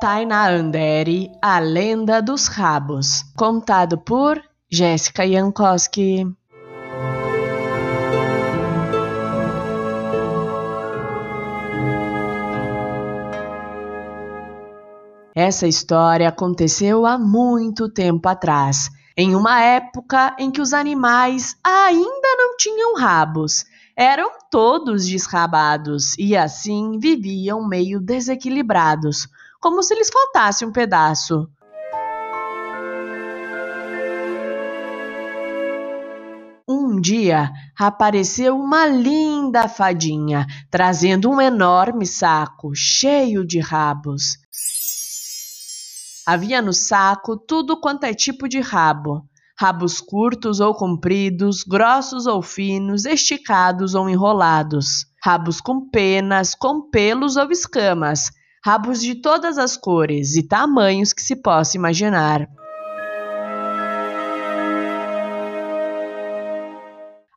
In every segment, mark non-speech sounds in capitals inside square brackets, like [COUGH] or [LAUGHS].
Taina Andere, A Lenda dos Rabos, contado por Jéssica Jankowski. Essa história aconteceu há muito tempo atrás, em uma época em que os animais ainda não tinham rabos eram todos desrabados e assim viviam meio desequilibrados, como se lhes faltasse um pedaço. Um dia apareceu uma linda fadinha, trazendo um enorme saco cheio de rabos. Havia no saco tudo quanto é tipo de rabo: rabos curtos ou compridos, grossos ou finos, esticados ou enrolados, rabos com penas, com pelos ou escamas, rabos de todas as cores e tamanhos que se possa imaginar.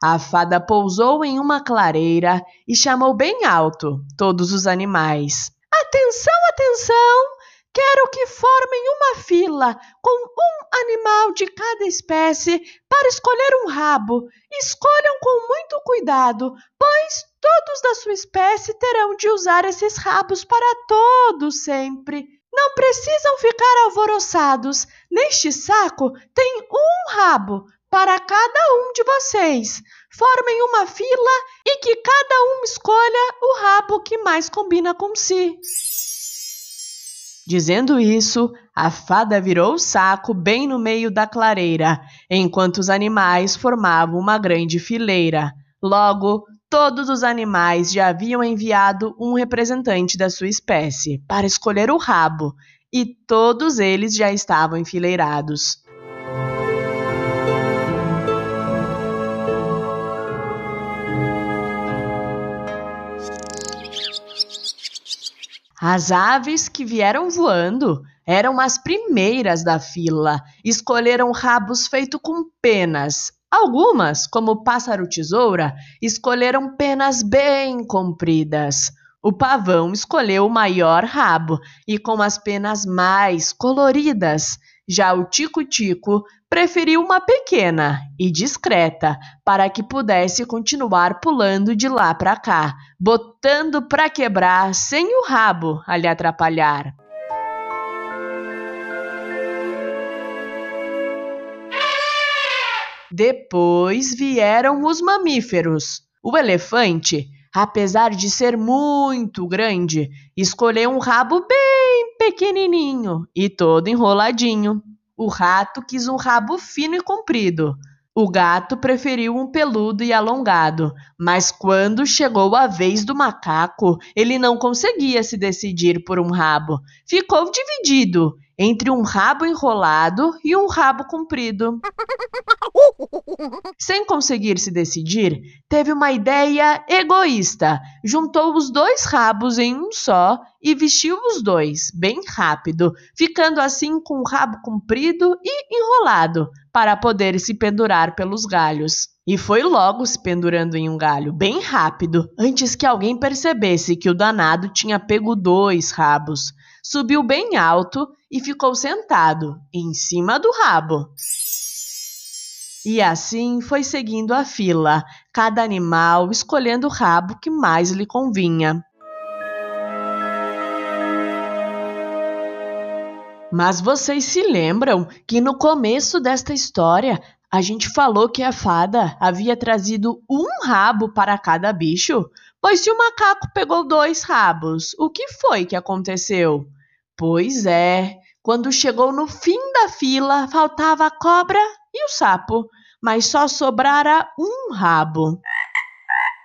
A fada pousou em uma clareira e chamou bem alto todos os animais. Atenção, atenção! Quero que formem uma fila com um animal de cada espécie para escolher um rabo. Escolham com muito cuidado, pois todos da sua espécie terão de usar esses rabos para todos sempre. Não precisam ficar alvoroçados. Neste saco tem um rabo para cada um de vocês. Formem uma fila e que cada um escolha o rabo que mais combina com si. Dizendo isso, a fada virou o saco bem no meio da clareira, enquanto os animais formavam uma grande fileira. Logo, todos os animais já haviam enviado um representante da sua espécie para escolher o rabo, e todos eles já estavam enfileirados. As aves que vieram voando eram as primeiras da fila. Escolheram rabos feitos com penas. Algumas, como o pássaro-tesoura, escolheram penas bem compridas. O pavão escolheu o maior rabo e com as penas mais coloridas. Já o tico-tico preferiu uma pequena e discreta para que pudesse continuar pulando de lá para cá, botando para quebrar sem o rabo a lhe atrapalhar. Depois vieram os mamíferos. O elefante, apesar de ser muito grande, escolheu um rabo bem pequenininho e todo enroladinho. O rato quis um rabo fino e comprido. O gato preferiu um peludo e alongado, mas quando chegou a vez do macaco, ele não conseguia se decidir por um rabo. Ficou dividido entre um rabo enrolado e um rabo comprido. [LAUGHS] Sem conseguir se decidir, teve uma ideia egoísta. Juntou os dois rabos em um só e vestiu os dois bem rápido, ficando assim com o rabo comprido e enrolado para poder se pendurar pelos galhos. E foi logo se pendurando em um galho, bem rápido, antes que alguém percebesse que o danado tinha pego dois rabos. Subiu bem alto e ficou sentado em cima do rabo. E assim foi seguindo a fila, cada animal escolhendo o rabo que mais lhe convinha. Mas vocês se lembram que no começo desta história a gente falou que a fada havia trazido um rabo para cada bicho? Pois se o macaco pegou dois rabos, o que foi que aconteceu? Pois é, quando chegou no fim da fila, faltava a cobra e o sapo, mas só sobrara um rabo.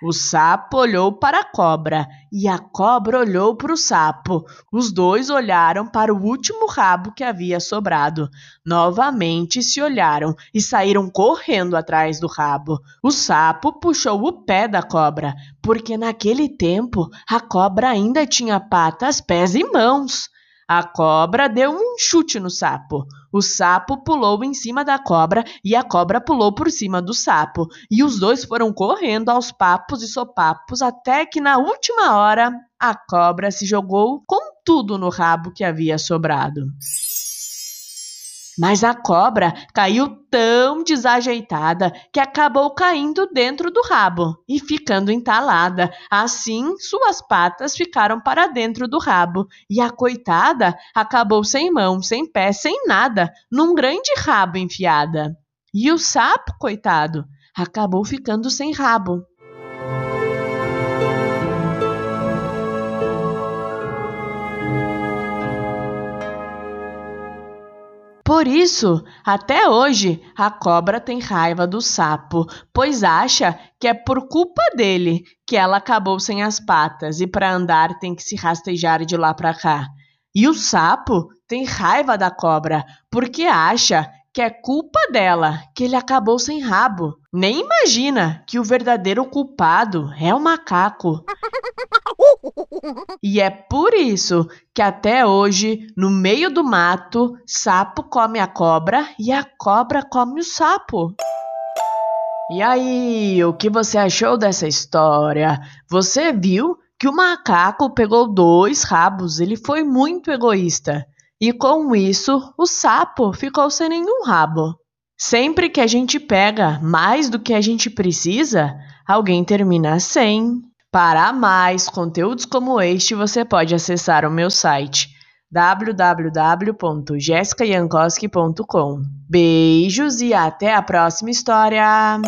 O sapo olhou para a cobra e a cobra olhou para o sapo. Os dois olharam para o último rabo que havia sobrado. Novamente se olharam e saíram correndo atrás do rabo. O sapo puxou o pé da cobra, porque naquele tempo a cobra ainda tinha patas, pés e mãos. A cobra deu um chute no sapo. O sapo pulou em cima da cobra e a cobra pulou por cima do sapo. E os dois foram correndo aos papos e sopapos até que na última hora a cobra se jogou com tudo no rabo que havia sobrado. Mas a cobra caiu tão desajeitada que acabou caindo dentro do rabo e ficando entalada. Assim, suas patas ficaram para dentro do rabo e a coitada acabou sem mão, sem pé, sem nada, num grande rabo enfiada. E o sapo, coitado, acabou ficando sem rabo. Por isso, até hoje, a cobra tem raiva do sapo, pois acha que é por culpa dele que ela acabou sem as patas e para andar tem que se rastejar de lá para cá. E o sapo tem raiva da cobra, porque acha que é culpa dela que ele acabou sem rabo. Nem imagina que o verdadeiro culpado é o macaco. E é por isso que até hoje, no meio do mato, sapo come a cobra e a cobra come o sapo. E aí, o que você achou dessa história? Você viu que o macaco pegou dois rabos, ele foi muito egoísta. E com isso, o sapo ficou sem nenhum rabo. Sempre que a gente pega mais do que a gente precisa, alguém termina sem. Para mais conteúdos como este, você pode acessar o meu site www.jessicayankowski.com. Beijos e até a próxima história!